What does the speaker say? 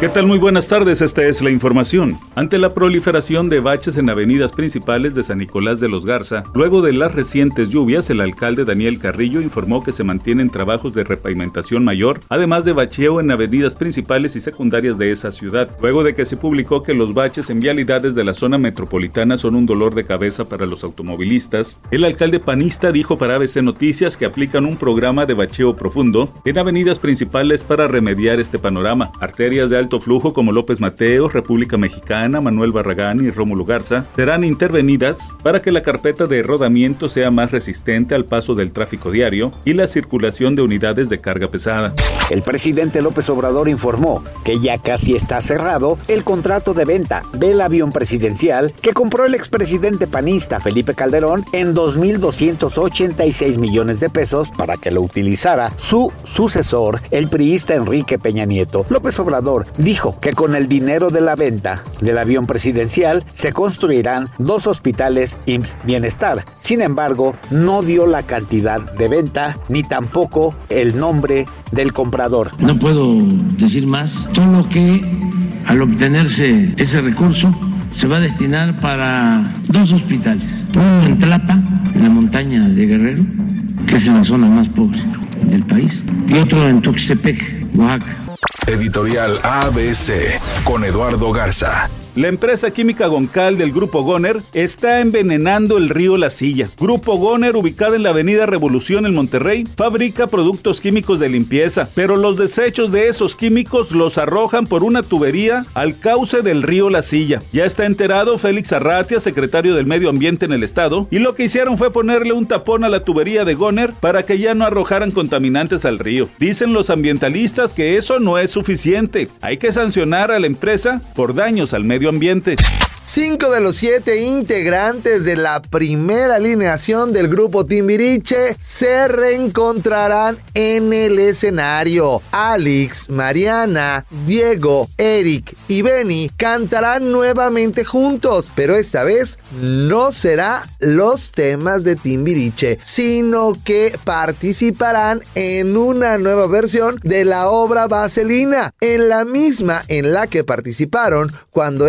¿Qué tal? Muy buenas tardes, esta es la información. Ante la proliferación de baches en avenidas principales de San Nicolás de los Garza, luego de las recientes lluvias, el alcalde Daniel Carrillo informó que se mantienen trabajos de repavimentación mayor, además de bacheo en avenidas principales y secundarias de esa ciudad, luego de que se publicó que los baches en vialidades de la zona metropolitana son un dolor de cabeza para los automovilistas. El alcalde panista dijo para ABC Noticias que aplican un programa de bacheo profundo en avenidas principales para remediar este panorama. Arterias de flujo como López Mateo, República Mexicana, Manuel Barragán y Rómulo Garza serán intervenidas para que la carpeta de rodamiento sea más resistente al paso del tráfico diario y la circulación de unidades de carga pesada. El presidente López Obrador informó que ya casi está cerrado el contrato de venta del avión presidencial que compró el expresidente panista Felipe Calderón en 2.286 millones de pesos para que lo utilizara su sucesor, el priista Enrique Peña Nieto. López Obrador dijo que con el dinero de la venta del avión presidencial se construirán dos hospitales IMSS Bienestar. Sin embargo, no dio la cantidad de venta ni tampoco el nombre del comprador. No puedo decir más, solo que al obtenerse ese recurso se va a destinar para dos hospitales. Uno en Tlapa, en la montaña de Guerrero, que es la zona más pobre del país, y otro en Tuxtepec, Oaxaca. Editorial ABC con Eduardo Garza. La empresa química Goncal del Grupo Goner está envenenando el río La Silla. Grupo Goner, ubicada en la avenida Revolución en Monterrey, fabrica productos químicos de limpieza, pero los desechos de esos químicos los arrojan por una tubería al cauce del río La Silla. Ya está enterado Félix Arratia, secretario del Medio Ambiente en el estado, y lo que hicieron fue ponerle un tapón a la tubería de Goner para que ya no arrojaran contaminantes al río. Dicen los ambientalistas que eso no es suficiente. Hay que sancionar a la empresa por daños al ambiente. Cinco de los siete integrantes de la primera alineación del grupo Timbiriche se reencontrarán en el escenario. Alex, Mariana, Diego, Eric y Benny cantarán nuevamente juntos, pero esta vez no será los temas de Timbiriche, sino que participarán en una nueva versión de la obra Vaselina, en la misma en la que participaron cuando